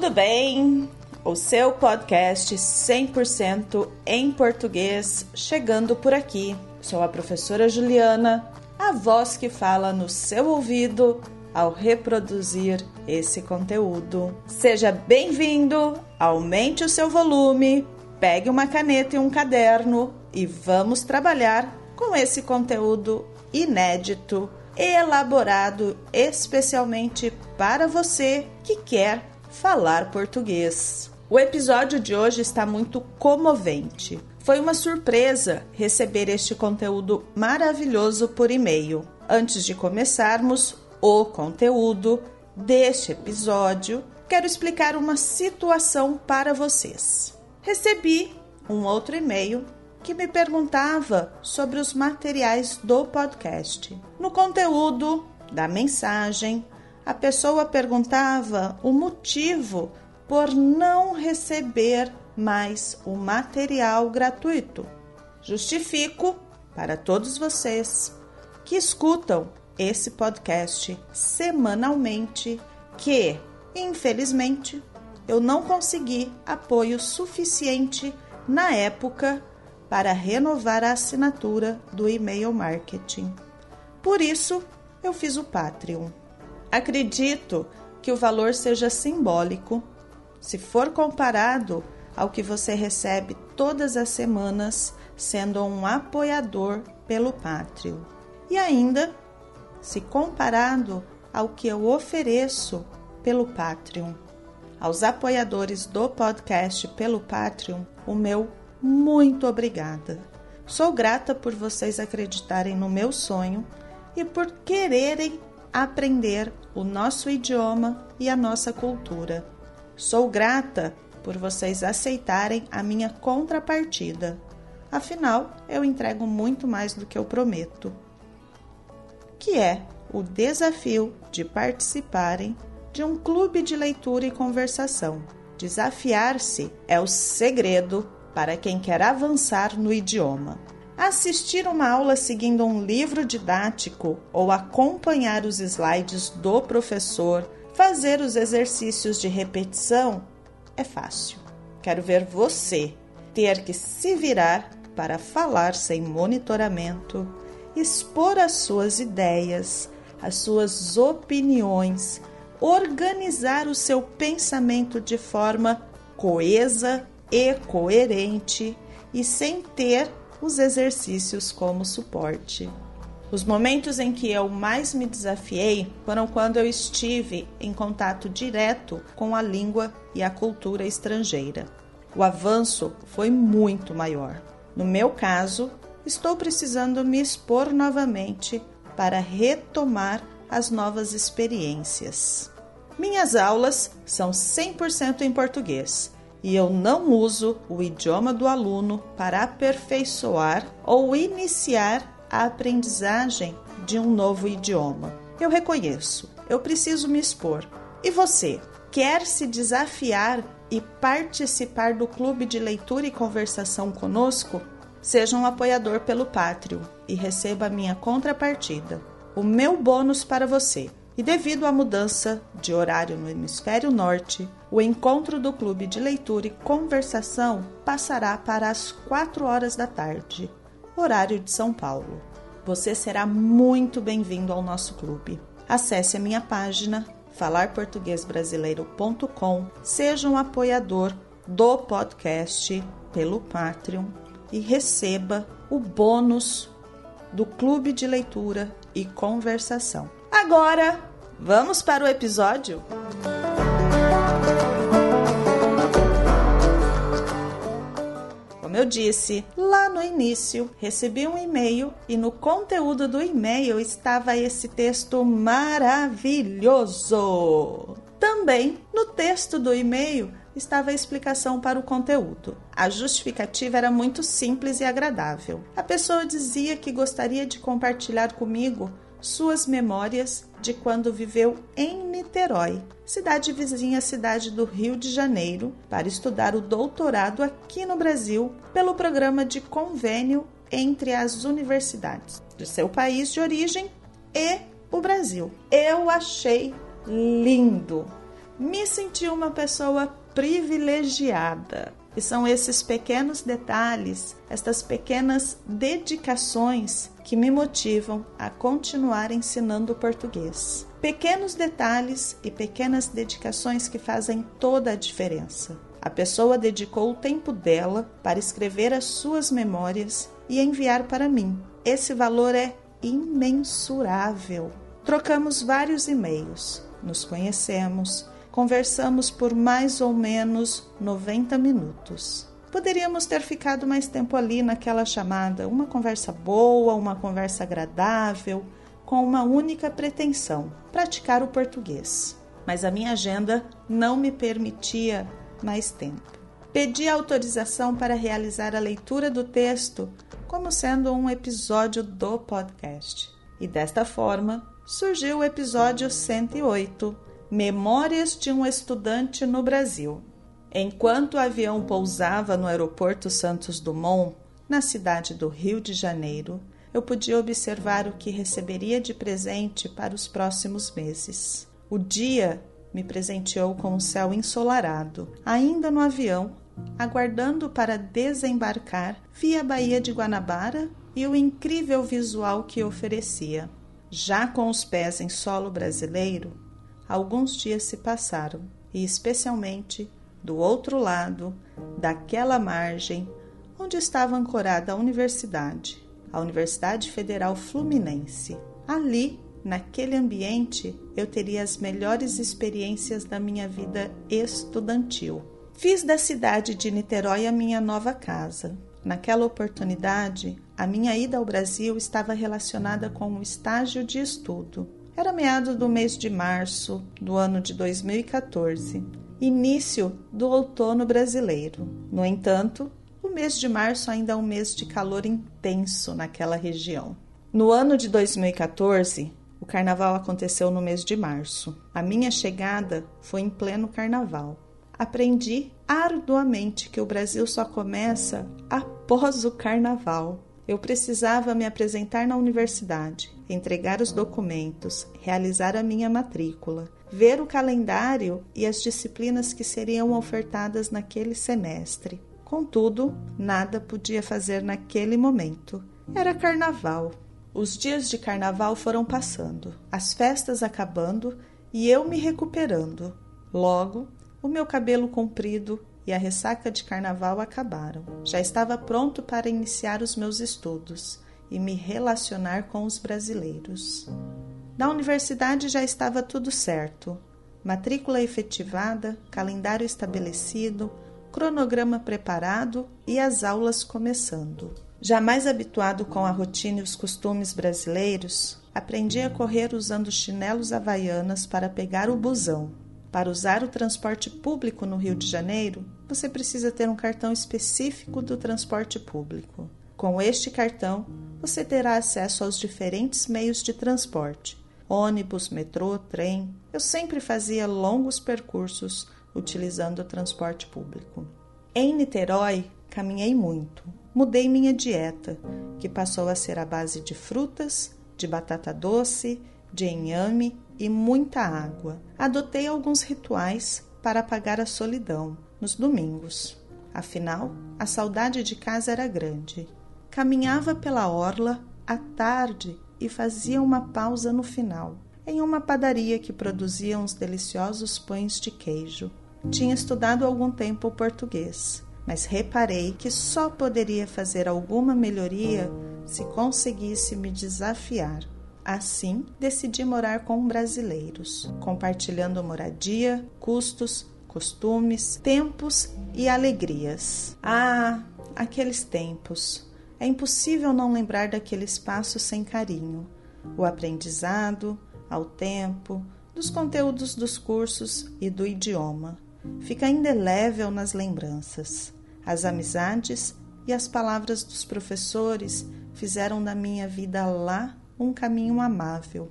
Tudo bem? O seu podcast 100% em português chegando por aqui. Sou a professora Juliana, a voz que fala no seu ouvido ao reproduzir esse conteúdo. Seja bem-vindo, aumente o seu volume, pegue uma caneta e um caderno e vamos trabalhar com esse conteúdo inédito, elaborado especialmente para você que quer falar português. O episódio de hoje está muito comovente. Foi uma surpresa receber este conteúdo maravilhoso por e-mail. Antes de começarmos o conteúdo deste episódio, quero explicar uma situação para vocês. Recebi um outro e-mail que me perguntava sobre os materiais do podcast. No conteúdo da mensagem, a pessoa perguntava o motivo por não receber mais o material gratuito. Justifico para todos vocês que escutam esse podcast semanalmente que, infelizmente, eu não consegui apoio suficiente na época para renovar a assinatura do e-mail marketing. Por isso, eu fiz o Patreon. Acredito que o valor seja simbólico se for comparado ao que você recebe todas as semanas sendo um apoiador pelo Patreon. E ainda, se comparado ao que eu ofereço pelo Patreon. Aos apoiadores do podcast pelo Patreon, o meu muito obrigada. Sou grata por vocês acreditarem no meu sonho e por quererem aprender o nosso idioma e a nossa cultura. Sou grata por vocês aceitarem a minha contrapartida. Afinal, eu entrego muito mais do que eu prometo. Que é o desafio de participarem de um clube de leitura e conversação. Desafiar-se é o segredo para quem quer avançar no idioma. Assistir uma aula seguindo um livro didático ou acompanhar os slides do professor, fazer os exercícios de repetição é fácil. Quero ver você ter que se virar para falar sem monitoramento, expor as suas ideias, as suas opiniões, organizar o seu pensamento de forma coesa e coerente e sem ter os exercícios como suporte. Os momentos em que eu mais me desafiei foram quando eu estive em contato direto com a língua e a cultura estrangeira. O avanço foi muito maior. No meu caso, estou precisando me expor novamente para retomar as novas experiências. Minhas aulas são 100% em português e eu não uso o idioma do aluno para aperfeiçoar ou iniciar a aprendizagem de um novo idioma. Eu reconheço, eu preciso me expor. E você, quer se desafiar e participar do clube de leitura e conversação conosco? Seja um apoiador pelo Patreon e receba a minha contrapartida, o meu bônus para você. E devido à mudança de horário no hemisfério norte, o encontro do clube de leitura e conversação passará para as 4 horas da tarde, horário de São Paulo. Você será muito bem-vindo ao nosso clube. Acesse a minha página falarportuguesbrasileiro.com, seja um apoiador do podcast pelo Patreon e receba o bônus do clube de leitura e conversação. Agora, Vamos para o episódio? Como eu disse lá no início, recebi um e-mail e no conteúdo do e-mail estava esse texto maravilhoso. Também no texto do e-mail estava a explicação para o conteúdo. A justificativa era muito simples e agradável. A pessoa dizia que gostaria de compartilhar comigo suas memórias de quando viveu em Niterói, cidade vizinha à cidade do Rio de Janeiro, para estudar o doutorado aqui no Brasil pelo programa de convênio entre as universidades do seu país de origem e o Brasil. Eu achei lindo. Me senti uma pessoa privilegiada. E são esses pequenos detalhes, estas pequenas dedicações que me motivam a continuar ensinando português. Pequenos detalhes e pequenas dedicações que fazem toda a diferença. A pessoa dedicou o tempo dela para escrever as suas memórias e enviar para mim. Esse valor é imensurável. Trocamos vários e-mails, nos conhecemos, conversamos por mais ou menos 90 minutos. Poderíamos ter ficado mais tempo ali naquela chamada, uma conversa boa, uma conversa agradável, com uma única pretensão: praticar o português. Mas a minha agenda não me permitia mais tempo. Pedi autorização para realizar a leitura do texto como sendo um episódio do podcast. E desta forma surgiu o episódio 108 Memórias de um Estudante no Brasil. Enquanto o avião pousava no aeroporto Santos Dumont, na cidade do Rio de Janeiro, eu podia observar o que receberia de presente para os próximos meses. O dia me presenteou com um céu ensolarado. Ainda no avião, aguardando para desembarcar, vi a Baía de Guanabara e o incrível visual que oferecia. Já com os pés em solo brasileiro, alguns dias se passaram, e especialmente do outro lado daquela margem onde estava ancorada a universidade a Universidade Federal Fluminense. Ali, naquele ambiente, eu teria as melhores experiências da minha vida estudantil. Fiz da cidade de Niterói a minha nova casa. Naquela oportunidade, a minha ida ao Brasil estava relacionada com um estágio de estudo. Era meados do mês de março do ano de 2014, início do outono brasileiro. No entanto, o mês de março ainda é um mês de calor intenso naquela região. No ano de 2014, o carnaval aconteceu no mês de março. A minha chegada foi em pleno carnaval. Aprendi arduamente que o Brasil só começa após o carnaval. Eu precisava me apresentar na universidade, entregar os documentos, realizar a minha matrícula, ver o calendário e as disciplinas que seriam ofertadas naquele semestre. Contudo, nada podia fazer naquele momento. Era carnaval. Os dias de carnaval foram passando, as festas acabando e eu me recuperando. Logo, o meu cabelo comprido e a ressaca de carnaval acabaram. Já estava pronto para iniciar os meus estudos e me relacionar com os brasileiros. Na universidade já estava tudo certo: matrícula efetivada, calendário estabelecido, cronograma preparado e as aulas começando. Jamais habituado com a rotina e os costumes brasileiros, aprendi a correr usando chinelos havaianas para pegar o busão. Para usar o transporte público no Rio de Janeiro, você precisa ter um cartão específico do transporte público. Com este cartão, você terá acesso aos diferentes meios de transporte: ônibus, metrô, trem. Eu sempre fazia longos percursos utilizando o transporte público. Em Niterói, caminhei muito. Mudei minha dieta, que passou a ser a base de frutas, de batata doce, de inhame e muita água. Adotei alguns rituais para apagar a solidão nos domingos. Afinal, a saudade de casa era grande. Caminhava pela orla à tarde e fazia uma pausa no final, em uma padaria que produzia uns deliciosos pães de queijo. Tinha estudado algum tempo português, mas reparei que só poderia fazer alguma melhoria se conseguisse me desafiar. Assim, decidi morar com brasileiros, compartilhando moradia, custos, costumes, tempos e alegrias. Ah, aqueles tempos! É impossível não lembrar daquele espaço sem carinho. O aprendizado, ao tempo, dos conteúdos dos cursos e do idioma fica indelével nas lembranças. As amizades e as palavras dos professores fizeram da minha vida lá um caminho amável.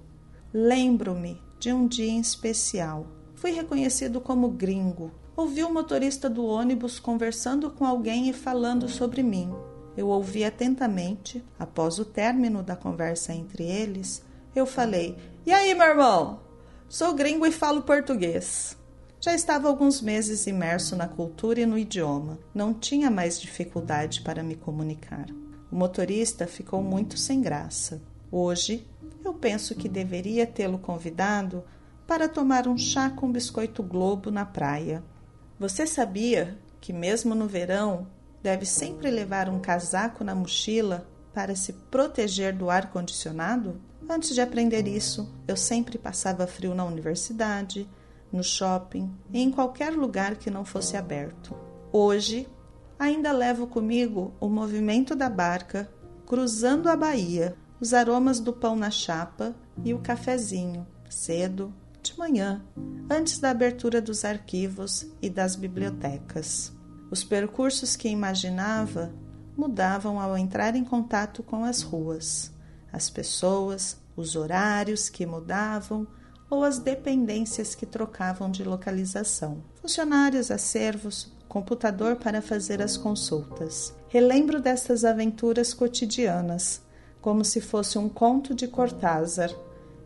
Lembro-me de um dia em especial. Fui reconhecido como gringo. Ouvi o motorista do ônibus conversando com alguém e falando sobre mim. Eu ouvi atentamente. Após o término da conversa entre eles, eu falei: E aí, meu irmão? Sou gringo e falo português. Já estava alguns meses imerso na cultura e no idioma. Não tinha mais dificuldade para me comunicar. O motorista ficou muito sem graça. Hoje, eu penso que deveria tê-lo convidado para tomar um chá com biscoito Globo na praia. Você sabia que, mesmo no verão, deve sempre levar um casaco na mochila para se proteger do ar condicionado? Antes de aprender isso, eu sempre passava frio na universidade, no shopping e em qualquer lugar que não fosse aberto. Hoje, ainda levo comigo o movimento da barca cruzando a baía, os aromas do pão na chapa e o cafezinho, cedo, de manhã, antes da abertura dos arquivos e das bibliotecas. Os percursos que imaginava mudavam ao entrar em contato com as ruas, as pessoas, os horários que mudavam ou as dependências que trocavam de localização. Funcionários, acervos, computador para fazer as consultas. Relembro destas aventuras cotidianas, como se fosse um conto de Cortázar,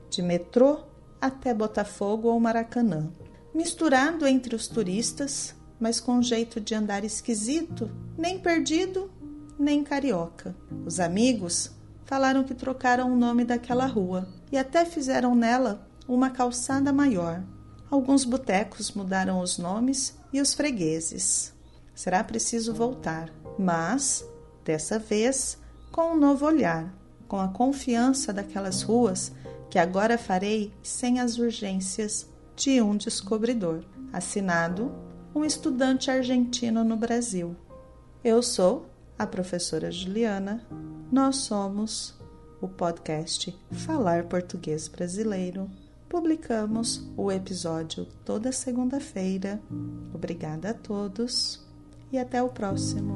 de metrô até Botafogo ou Maracanã. Misturado entre os turistas, mas com jeito de andar esquisito, nem perdido, nem carioca. Os amigos falaram que trocaram o nome daquela rua e até fizeram nela uma calçada maior. Alguns botecos mudaram os nomes e os fregueses. Será preciso voltar, mas, dessa vez, com um novo olhar, com a confiança daquelas ruas que agora farei sem as urgências de um descobridor. Assinado um estudante argentino no Brasil. Eu sou a professora Juliana. Nós somos o podcast Falar Português Brasileiro publicamos o episódio toda segunda-feira. Obrigada a todos e até o próximo.